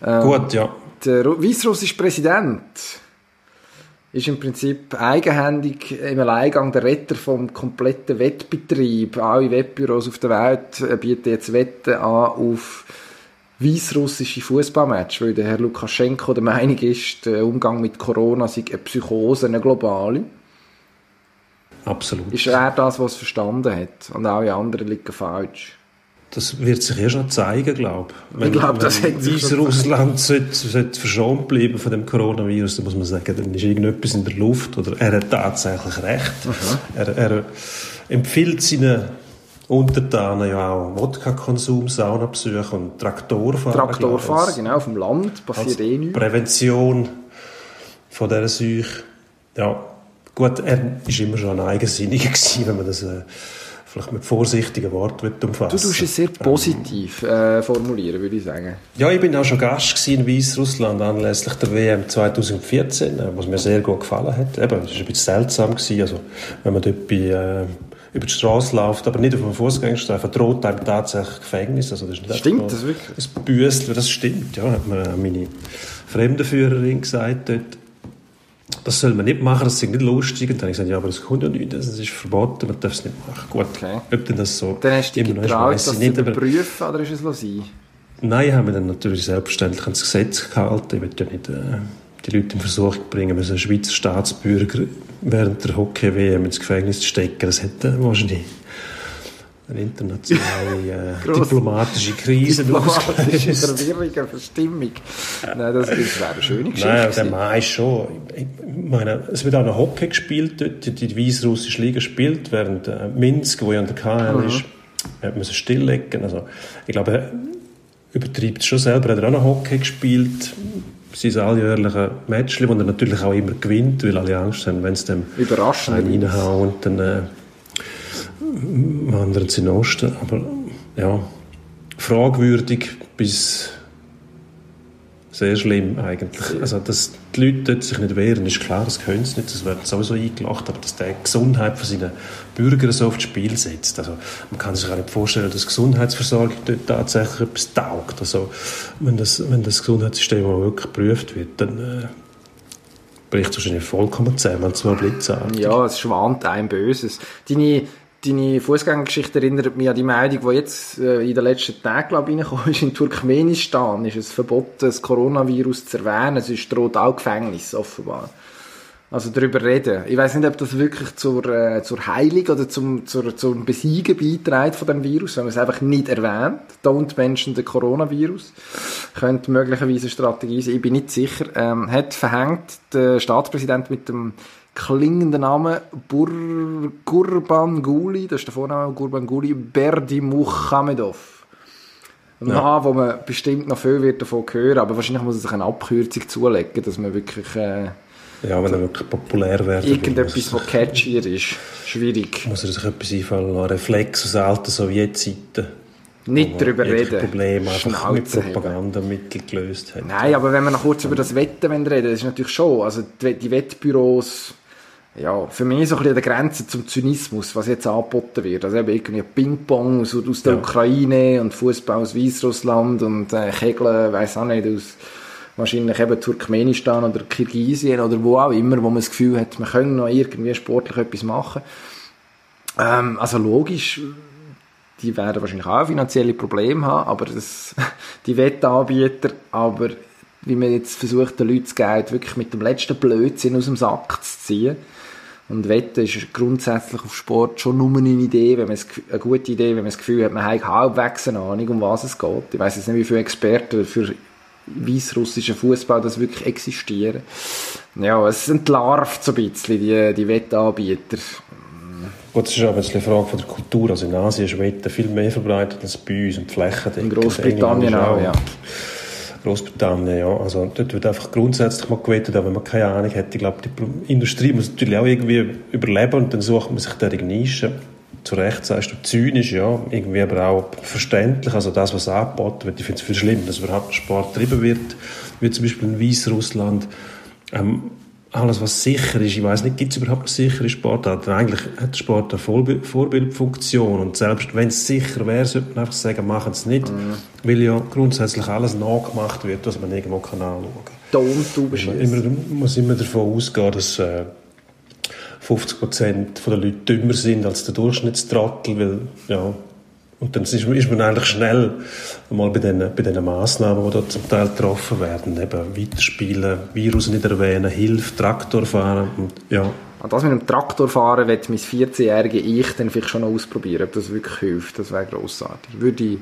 A: Ähm,
F: Gut, ja.
A: Der Ru- weißrussische Präsident ist im Prinzip eigenhändig im Alleingang der Retter vom kompletten Wettbetrieb. Alle Wettbüros auf der Welt äh, bieten jetzt Wetten an auf weißrussische Fußballmatch, weil der Herr Lukaschenko der Meinung ist, der Umgang mit Corona sei eine Psychose, eine globale.
F: Absolut.
A: Ist er das, was er verstanden hat? Und alle anderen liegen falsch.
F: Das wird sich eh schon zeigen, glaube ich.
A: Ich glaube, das hat sich schon
F: Russland sollte, sollte verschont bleiben von dem Coronavirus, dann muss man sagen, dann ist irgendetwas in der Luft oder er hat tatsächlich recht. Er, er empfiehlt seinen Untertanen ja auch Wodka-Konsum, Saunabesuche und Traktorfahren.
A: Traktorfahren,
F: ich,
A: genau, auf dem Land, passiert
F: als
A: eh nichts.
F: Prävention von dieser Seuche. Ja, gut, er war immer schon ein Eigensinniger gewesen, wenn man das äh, vielleicht mit vorsichtigen Worten umfassen
A: Du tust es sehr positiv äh, formulieren, würde ich sagen.
F: Ja, ich bin auch schon Gast in Weißrussland anlässlich der WM 2014, äh, was mir sehr gut gefallen hat. Eben, es war ein bisschen seltsam gewesen, also wenn man dort bei, äh, über die Straße läuft, aber nicht auf dem Fußgängerstreifen, droht einem tatsächlich Gefängnis. Also das ist nicht
A: Stimmt das wirklich?
F: Ein Büssel, das stimmt, ja, hat mir meine Fremdenführerin gesagt dort. Das soll man nicht machen, das ist nicht lustig. Und dann habe ich gesagt, ja, aber das kommt ja nicht, das ist verboten, man darf es nicht machen. Gut,
A: Okay.
F: ob denn das so
A: Dann hast du dich getraut, das
F: ich
A: zu
F: nicht, aber-
A: überprüfen, oder ist es sein?
F: Nein, haben wir dann natürlich selbstverständlich ans Gesetz gehalten. Ich will ja nicht äh, die Leute in Versuchung bringen, müssen einen Schweizer Staatsbürger während der Hockey-WM ins Gefängnis zu stecken. Das hätte wahrscheinlich eine internationale äh, diplomatische Krise
A: Diplomatische. Verwirrung, Verstimmung. Nein, das, das wäre eine schöne Geschichte.
F: Nein, der ist schon. Ich meine, es wird auch noch Hockey gespielt dort. Die, die weißrussische Liga spielt, während äh, Minsk, wo ja an der KL
A: Mhm.
F: ist, hat man stilllegen. Also, ich glaube, er übertreibt es schon selber. Er hat auch noch Hockey gespielt. Sein alljährliche Match, wo er natürlich auch immer gewinnt, weil alle Angst haben, wenn es dem
A: Überraschend.
F: einen reinhauen, dann äh, wandern sie in den Osten. Aber ja, fragwürdig bis sehr schlimm eigentlich. Also, dass die Leute dort sich nicht wehren, ist klar, das können sie nicht, das wird sowieso eingelacht, aber dass der Gesundheit von seinen Bürgern so aufs Spiel setzt. Also, man kann sich auch nicht vorstellen, dass Gesundheitsversorgung dort tatsächlich etwas taugt. Also, wenn das, wenn das Gesundheitssystem auch wirklich geprüft wird, dann äh, bricht es wahrscheinlich vollkommen zusammen, zwar blitzartig.
A: Ja, es schwant einem Böses. Deine, deine Fußgängergeschichte erinnert mich an die Meldung, die jetzt äh, in den letzten Tagen, glaube ich, reingekommen ist. In Turkmenistan ist es verboten, das Coronavirus zu erwähnen. Es ist droht auch Gefängnis, offenbar. Also darüber reden. Ich weiß nicht, ob das wirklich zur, äh, zur Heilung oder zum, zur, zum Besiegen beiträgt von dem Virus, wenn man es einfach nicht erwähnt. Don't mention the Coronavirus. Könnte möglicherweise eine Strategie sein. Ich bin nicht sicher. Ähm, hat verhängt der Staatspräsident mit dem klingenden Namen Bur Gurbanguly, das ist der Vorname Gurbanguly, Berdimuhamedov. Ein Name, wo man bestimmt noch viel wird davon hören, aber wahrscheinlich muss er sich eine Abkürzung zulegen, dass man wirklich äh,
F: Ja, wenn er wirklich populär will,
A: irgendetwas, was catchier ist. Schwierig.
F: muss er sich etwas einfallen lassen. Reflex aus alten Sowjetzeiten.
A: Nicht darüber reden.
F: Problem einfach mit. Propagandamitteln gelöst hat.
A: Nein, aber wenn wir noch kurz über das Wetten reden, das ist natürlich schon, also die Wettbüros, ja, für mich so ein bisschen an der Grenze zum Zynismus, was jetzt angeboten wird. Also eben irgendwie Ping-Pong aus, aus der
F: Ja.
A: Ukraine und Fußball aus Weißrussland und äh, Kegeln, weiß auch nicht, aus wahrscheinlich eben Turkmenistan oder Kirgisien oder wo auch immer, wo man das Gefühl hat, man könnte noch irgendwie sportlich etwas machen. Ähm, also logisch, die werden wahrscheinlich auch finanzielle Probleme haben, aber das, die Wettanbieter, aber wie man jetzt versucht, den Leuten das Geld wirklich mit dem letzten Blödsinn aus dem Sack zu ziehen. Und Wetten ist grundsätzlich auf Sport schon nur eine Idee, wenn man es, eine gute Idee, wenn man das Gefühl hat, man hat halbwegs eine Ahnung, um was es geht. Ich weiß jetzt nicht, wie viele Experten für weißrussischen Fußball das wirklich existieren. Ja, es entlarvt so ein bisschen die, die Wettanbieter.
F: Gut, das ist aber jetzt eine Frage von der Kultur. Also in Asien ist Wetten viel mehr verbreitet als bei uns und die Flächen.
A: In Großbritannien auch, ja.
F: Großbritannien, ja. Also dort wird einfach grundsätzlich mal gewettet, aber wenn man keine Ahnung hat, ich glaube, die Industrie muss natürlich auch irgendwie überleben und dann sucht man sich da die Nische. Zu Recht sagst du zynisch, ja, irgendwie aber auch verständlich. Also das, was angeboten wird, ich finde es viel schlimm, dass überhaupt Sport getrieben wird, wie zum Beispiel in Weißrussland. Ähm, alles, was sicher ist, ich weiß nicht, gibt es überhaupt eine sichere Sportart? Eigentlich hat der Sport eine Vorbild Vorbildfunktion und selbst wenn es sicher wäre, sollte man einfach sagen, machen es nicht, weil ja grundsätzlich alles nachgemacht wird, was man irgendwo kann anschauen kann. Man immer, muss immer davon ausgehen, dass äh, 50% der Leute dümmer sind als der Durchschnittstrottel, weil, ja, und dann ist, man eigentlich schnell mal bei diesen, bei diesen Massnahmen, die da zum Teil getroffen werden, eben weiterspielen, Virus nicht erwähnen, Hilfe, Traktor fahren und ja,
A: Und das mit dem Traktorfahren wird mein 14-jährige Ich dann vielleicht schon noch ausprobieren, ob das wirklich hilft. Das wäre grossartig. Würde ich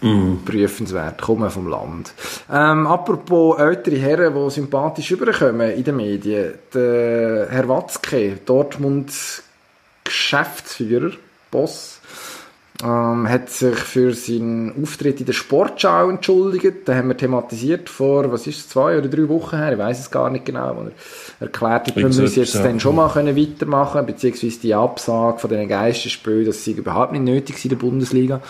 A: prüfenswert. Kommen vom Land. Ähm, apropos ältere Herren, die sympathisch überkommen in den Medien. Der Herr Watzke, Dortmund Geschäftsführer, Boss, ähm, hat sich für seinen Auftritt in der Sportschau entschuldigt. Den haben wir thematisiert vor, was ist es, zwei oder drei Wochen her, ich weiß es gar nicht genau, wo er erklärt hat, wir müssen jetzt
F: ja.
A: dann schon mal können weitermachen beziehungsweise die Absage von den Geisterspielen, das sei überhaupt nicht nötig in der Bundesliga.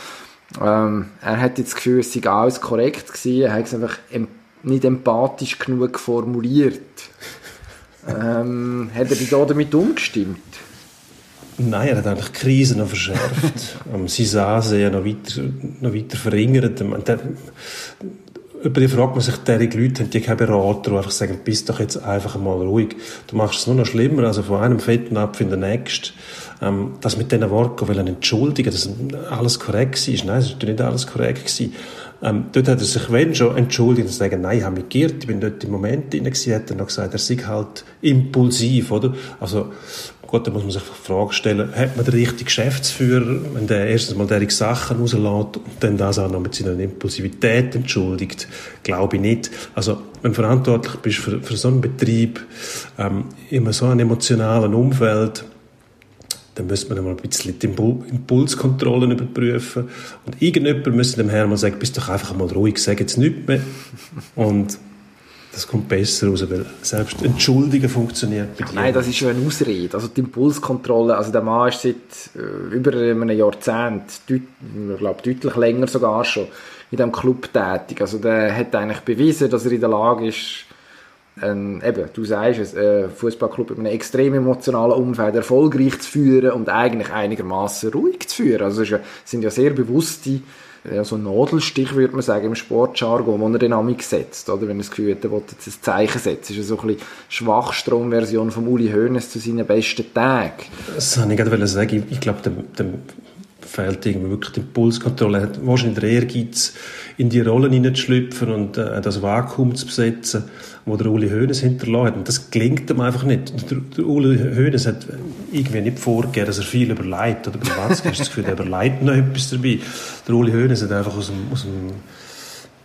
A: Ähm, er hat jetzt das Gefühl, es sei alles korrekt gewesen, er hat es einfach nicht empathisch genug formuliert. ähm, hat er dich da damit umgestimmt?
F: Nein, er hat eigentlich die Krise noch verschärft. sie sah sie ja noch weiter, noch weiter verringert. Ähm, der, über die fragt man sich, derige Leute haben die keinen Berater, die einfach sagen, bist doch jetzt einfach mal ruhig. Du machst es nur noch schlimmer, also von einem fetten Apfel in den nächsten. Ähm, das mit diesen Worten will er entschuldigen, dass alles korrekt war. Nein, es natürlich nicht alles korrekt gewesen. Ähm, dort hat er sich, wenn schon, entschuldigt und sagen, nein, ich habe mich geirrt, ich bin dort im Moment drin gewesen, hat er noch gesagt, er sei halt impulsiv, oder? Also, gut, da muss man sich die Frage stellen, hat man den richtigen Geschäftsführer, wenn der erstens mal derige Sachen rauslässt und dann das auch noch mit seiner Impulsivität entschuldigt? Glaube ich nicht. Also, wenn du verantwortlich bist für, für so einen Betrieb, ähm, in so einem emotionalen Umfeld, dann müsste man mal ein bisschen die Impul Impulskontrollen überprüfen. Und irgendjemand müsste dem Herrn mal sagen, bist doch einfach mal ruhig, sag jetzt nichts mehr. Und das kommt besser raus, weil selbst Entschuldigen funktioniert bei dir.
A: Nein, das ist schon eine Ausrede. Also die Impulskontrolle, also der Mann ist seit äh, über einem Jahrzehnt, deut ich glaube deutlich länger sogar schon, in diesem Club tätig. Also der hat eigentlich bewiesen, dass er in der Lage ist, ein, eben, du sagst es, einen Fußballclub in einem extrem emotionalen Umfeld erfolgreich zu führen und eigentlich einigermaßen ruhig zu führen. Also ja, es sind ja sehr bewusste ja, so Nadelstich, würde man sagen, im Sportjargon, wo er den Amik setzt, oder? Wenn er das Gefühl hat, er will jetzt ein Zeichen setzen. Das ist so ein bisschen Schwachstromversion von Uli Hoeneß zu seinen besten Tagen.
F: Das wollte ich gerade sagen. Ich, ich glaube, dem, dem fehlt irgendwie wirklich die Impulskontrolle. Hat wahrscheinlich der Ehrgeiz, in die Rollen hineinzuschlüpfen und äh, das Vakuum zu besetzen, wo der Uli Hoeneß hinterlassen hat. Und das gelingt ihm einfach nicht. Der, der Uli Hoeneß hat irgendwie nicht vorgegeben, dass er viel überlegt. Oder bei Watzke hast du das Gefühl, er überlegt noch etwas dabei. Der Uli Hoeneß hat einfach aus dem, aus dem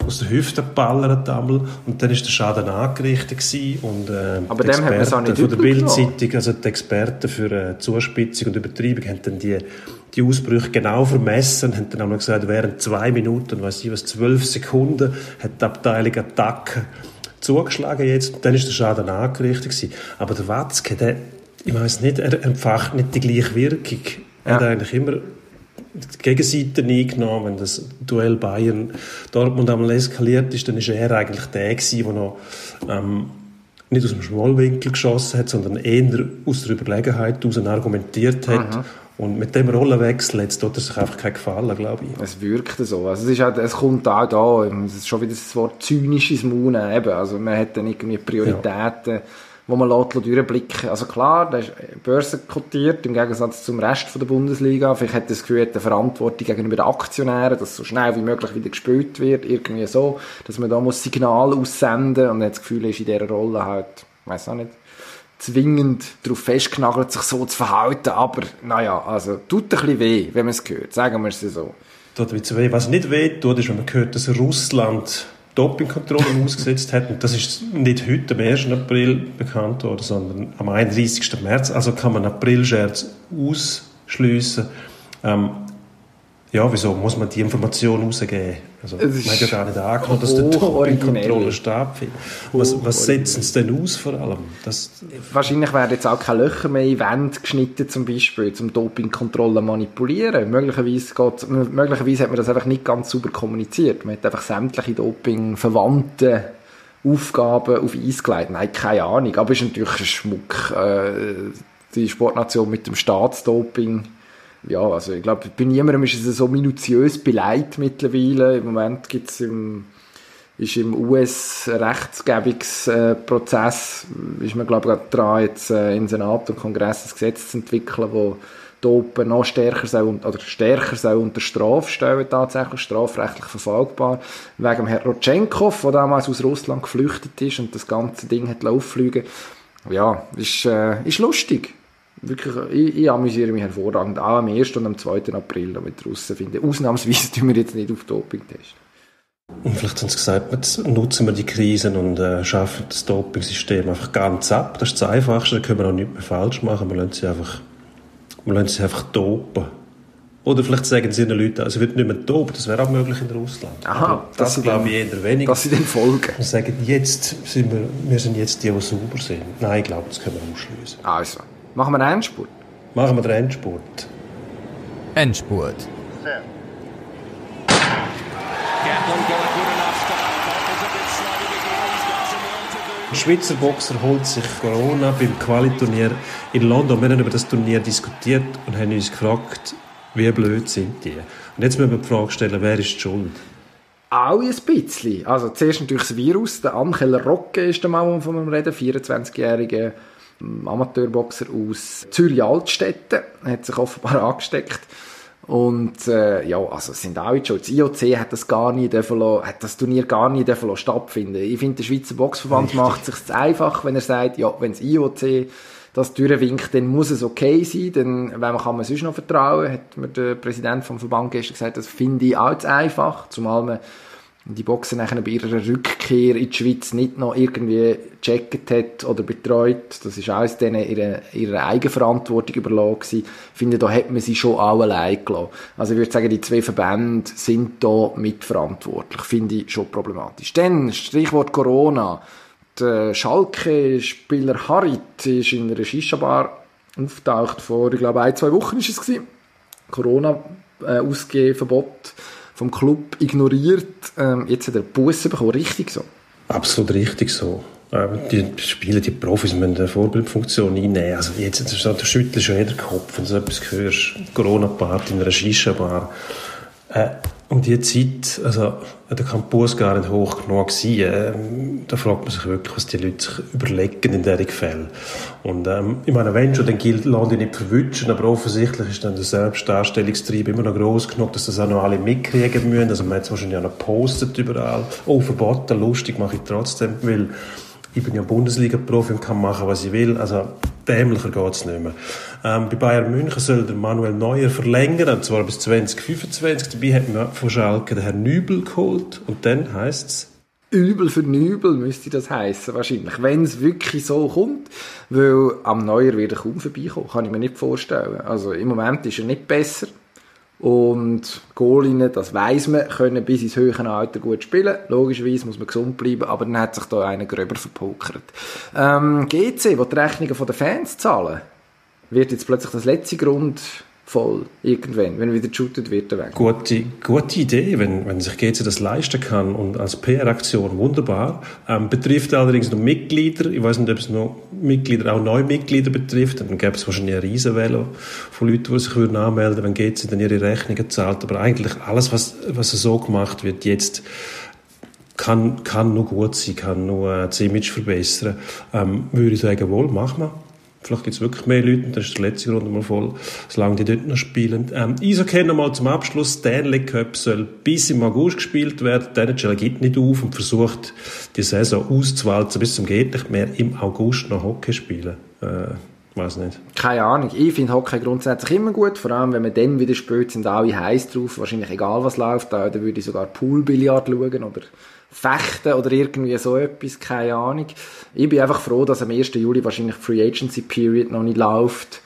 F: aus der Hüfte geballert einmal und dann ist der Schaden angerichtet gewesen und äh,
A: Aber
F: die
A: dem hat man es auch
F: Experten
A: nicht
F: von der. Bildzeitung, also die Experten für äh, Zuspitzung und Übertreibung haben dann die, die Ausbrüche genau vermessen und haben dann auch noch gesagt, während zwei Minuten, weiß ich was, zwölf Sekunden hat die Abteilung Attacke zugeschlagen jetzt dann ist der Schaden angerichtet gewesen. Aber der Watzke, der, ich weiß nicht, er entfacht nicht die gleiche Wirkung. Er hat eigentlich immer die Gegenseite eingenommen. Wenn das Duell Bayern Dortmund einmal eskaliert ist, dann ist er eigentlich der gewesen, der noch ähm, nicht aus dem Schmollwinkel geschossen hat, sondern eher aus der Überlegenheit heraus argumentiert hat. Mhm. Und mit dem Rollenwechsel jetzt tut er sich einfach keinen Gefallen, glaube ich.
A: Es wirkt so. Also es, ist halt, es kommt auch da, es ist schon wieder das Wort zynisch ins Mund eben. Also man hat dann irgendwie Prioritäten, ja. wo man lässt, durchblicken Also klar, der ist börsenkotiert, im Gegensatz zum Rest von der Bundesliga. Vielleicht hat das Gefühl, eine Verantwortung gegenüber den Aktionären, dass so schnell wie möglich wieder gespielt wird, irgendwie so, dass man da muss Signal aussenden und hat das Gefühl, ist in dieser Rolle halt, ich weiß auch nicht, zwingend darauf festgenagelt, sich so zu verhalten. Aber, naja, also, tut ein bisschen weh, wenn man es hört. Sagen wir es so.
F: Tut ein weh. Was nicht weh tut, ist, wenn man hört, dass Russland Dopingkontrolle ausgesetzt hat. Und das ist nicht heute, am 1. April, bekannt worden, sondern am 31. März. Also kann man April-Scherz ausschliessen. Ähm, ja, wieso muss man die Information rausgeben? Also, man hat ja gar nicht angenommen, dass der Dopingkontrolle stattfindet. Was, was setzen sie denn aus vor allem? Das
A: Wahrscheinlich werden jetzt auch keine Löcher mehr in Wände geschnitten, zum Beispiel, zum Dopingkontrolle manipulieren. Möglicherweise, geht, möglicherweise hat man das einfach nicht ganz sauber kommuniziert. Man hat einfach sämtliche Doping-verwandten Aufgaben auf Eis gelegt. Nein, keine Ahnung. Aber es ist natürlich ein Schmuck. Äh, die Sportnation mit dem Staatsdoping ja, also ich glaube, bei niemandem ist es so minutiös beleidigt mittlerweile. Im Moment gibt es im, ist im US-Rechtsgebungsprozess, ist man glaube ich dran, jetzt äh, in Senat und Kongress ein Gesetz zu entwickeln, wo Dopen noch stärker soll, oder stärker soll unter Strafe stellen, tatsächlich strafrechtlich verfolgbar, wegen Herrn Rotchenkov, der damals aus Russland geflüchtet ist und das ganze Ding hat lauffliegen. Ja, ist, äh, ist lustig wirklich, ich, ich amüsiere mich hervorragend, auch am 1. und am 2. April damit draussen finde. Ausnahmsweise tun wir jetzt nicht auf Doping testen.
F: Und vielleicht haben sie gesagt, jetzt nutzen wir die Krisen und äh, schaffen das Doping-System einfach ganz ab. Das ist das Einfachste, da können wir auch nichts mehr falsch machen. Wir lassen sie einfach, wir lassen sie einfach dopen. Oder vielleicht sagen sie den Leuten, also wird nicht mehr dopen, das wäre auch möglich in Russland.
A: Aha, Aber
F: das, das glaube ich eher weniger.
A: Dass sie dann folgen.
F: Und sagen, jetzt sind wir, wir sind jetzt die, die sauber sind. Nein, ich glaube, das können wir ausschließen.
A: Also. Machen wir einen Endspurt?
F: Machen wir den Endspurt.
B: Endspurt.
F: Ein Schweizer Boxer holt sich Corona beim Qualiturnier in London. Wir haben über das Turnier diskutiert und haben uns gefragt, wie blöd sind die? Und jetzt müssen wir die Frage stellen, wer ist die schuld?
A: Auch ein bisschen. Also zuerst natürlich das Virus. Der Amkeller Rocke ist der Mann, von dem wir reden, 24-jähriger Amateurboxer aus Zürich-Altstetten, hat sich offenbar angesteckt. Und äh, ja, also sind auch jetzt schon. Das IOC hat das gar nie dürfen hat das Turnier gar nie dürfen stattfinden. Ich finde, der Schweizer Boxverband Richtig. macht sich einfach, wenn er sagt, ja, wenn das IOC das durchwinkt, dann muss es okay sein, dann wenn man kann man sonst noch vertrauen, hat mir der Präsident vom Verband gestern gesagt, das finde ich auch zu einfach, zumal man die Boxer nachher bei ihrer Rückkehr in die Schweiz nicht noch irgendwie gecheckt hat oder betreut. Das ist alles denen ihre, ihre Eigenverantwortung überlassen gewesen. Ich finde, da hat man sie schon auch allein gelassen. Also ich würde sagen, die zwei Verbände sind da mitverantwortlich. Finde ich schon problematisch. Dann, Stichwort Corona. Der Schalke-Spieler Harit ist in einer Shisha-Bar auftaucht vor, ich glaube, ein, zwei Wochen ist es gewesen. Corona-Ausgehverbot. Äh, vom Club ignoriert. Ähm, jetzt hat er Busse bekommen. Richtig so?
F: Absolut richtig so. Ähm, die Spieler, die Profis müssen eine Vorbildfunktion einnehmen. Also jetzt, da schüttelst du schon jeder Kopf, wenn du so etwas hörst. Corona-Party in einer Shisha-Bar. Äh, um die Zeit, also der Campus gar nicht hoch genug sein. Ähm, da fragt man sich wirklich, was die Leute sich überlegen in diesen Fällen. Und ähm, ich meine, wenn schon, dann gilt, dich nicht verwutschen, aber offensichtlich ist dann der Selbstdarstellungstrieb immer noch groß genug, dass das auch noch alle mitkriegen müssen. Also man hat es wahrscheinlich auch noch postet überall. Oh, verboten, lustig, mache ich trotzdem, weil ich bin ja Bundesliga-Profi und kann machen, was ich will. Also dämlicher geht es nicht mehr. Ähm, bei Bayern München soll der Manuel Neuer verlängern, und zwar bis 2025. Dabei hat man von Schalke den Herrn Nübel geholt. Und dann heisst es...
A: Übel für Nübel müsste das heißen wahrscheinlich, wenn es wirklich so kommt, weil am Neuer wird er kaum vorbeikommen, kann ich mir nicht vorstellen. Also im Moment ist er nicht besser, und Goalinnen, das weiß man, können bis ins höhere Alter gut spielen. Logischerweise muss man gesund bleiben, aber dann hat sich da einer gröber verpokert. Ähm, GC, wo die Rechnungen der Fans zahlen, wird jetzt plötzlich das letzte Grund voll. Irgendwann, wenn wieder geshootet wird, weg.
F: Gute, gute Idee, wenn, wenn sich GC das leisten kann und als PR-Aktion wunderbar. Ähm, betrifft allerdings nur Mitglieder. Ich weiß nicht, ob es noch Mitglieder, auch neue Mitglieder betrifft. Dann gäbe es wahrscheinlich eine Riesenwelle von Leuten, die sich würden anmelden wenn GC dann ihre Rechnungen zahlt. Aber eigentlich alles, was, was so gemacht wird jetzt, kann, kann nur gut sein, kann nur äh, das Image verbessern. Ähm, würde ich sagen, wohl, machen wir. Vielleicht gibt es wirklich mehr Leute, dann ist der letzte Runde mal voll, solange die dort noch spielen. Ähm, Eishockey nochmal zum Abschluss. Stanley Cup soll bis im August gespielt werden. Die NHL geht nicht auf und versucht, die Saison auszuwalzen bis zum geht nicht mehr im August noch Hockey spielen. Äh, weiß nicht.
A: Keine Ahnung. Ich finde Hockey grundsätzlich immer gut, vor allem wenn man dann wieder spielt, sind alle heiß drauf. Wahrscheinlich egal, was läuft. Da, da würde ich sogar Poolbillard schauen oder Fechten oder irgendwie so etwas, keine Ahnung. Ich bin einfach froh, dass am 1. Juli wahrscheinlich die Free Agency Period noch nicht läuft.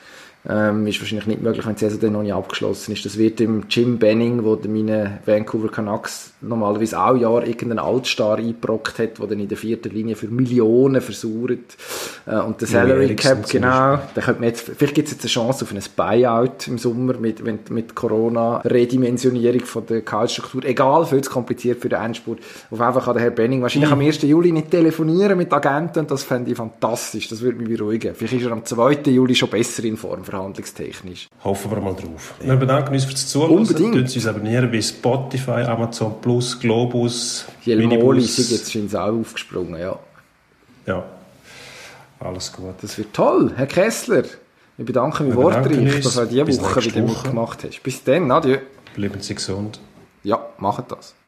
A: Ähm, ist wahrscheinlich nicht möglich, wenn die Saison dann noch nicht abgeschlossen ist. Das wird im Jim Benning, wo meine Vancouver Canucks normalerweise auch Jahr irgendeinen Altstar eingebrockt hat, der dann in der vierten Linie für Millionen versucht. Äh, und der Salary Cap, genau, da könnte man jetzt, vielleicht gibt es jetzt eine Chance auf ein Buyout im Sommer mit, mit, mit Corona-Redimensionierung von der Gehaltsstruktur. Egal, viel zu kompliziert für den Endspurt. Auf einfach kann der Herr Benning wahrscheinlich mhm. am 1. Juli nicht telefonieren mit Agenten und das fände ich fantastisch. Das würde mich beruhigen. Vielleicht ist er am 2. Juli schon besser in Form verhandlungstechnisch.
F: Hoffen wir mal drauf. Wir bedanken uns fürs Zuhören.
A: Unbedingt.
F: Wir uns abonnieren bei Spotify, Amazon Plus, Globus,
A: Jelmoli sind jetzt schon auch aufgesprungen, ja.
F: Ja, alles gut.
A: Das wird toll. Herr Kessler, ich bedanke mich wortreich, dass du diese Woche wieder Woche. mitgemacht hast. Bis dann, adieu.
F: Bleiben Sie gesund.
A: Ja, machen das.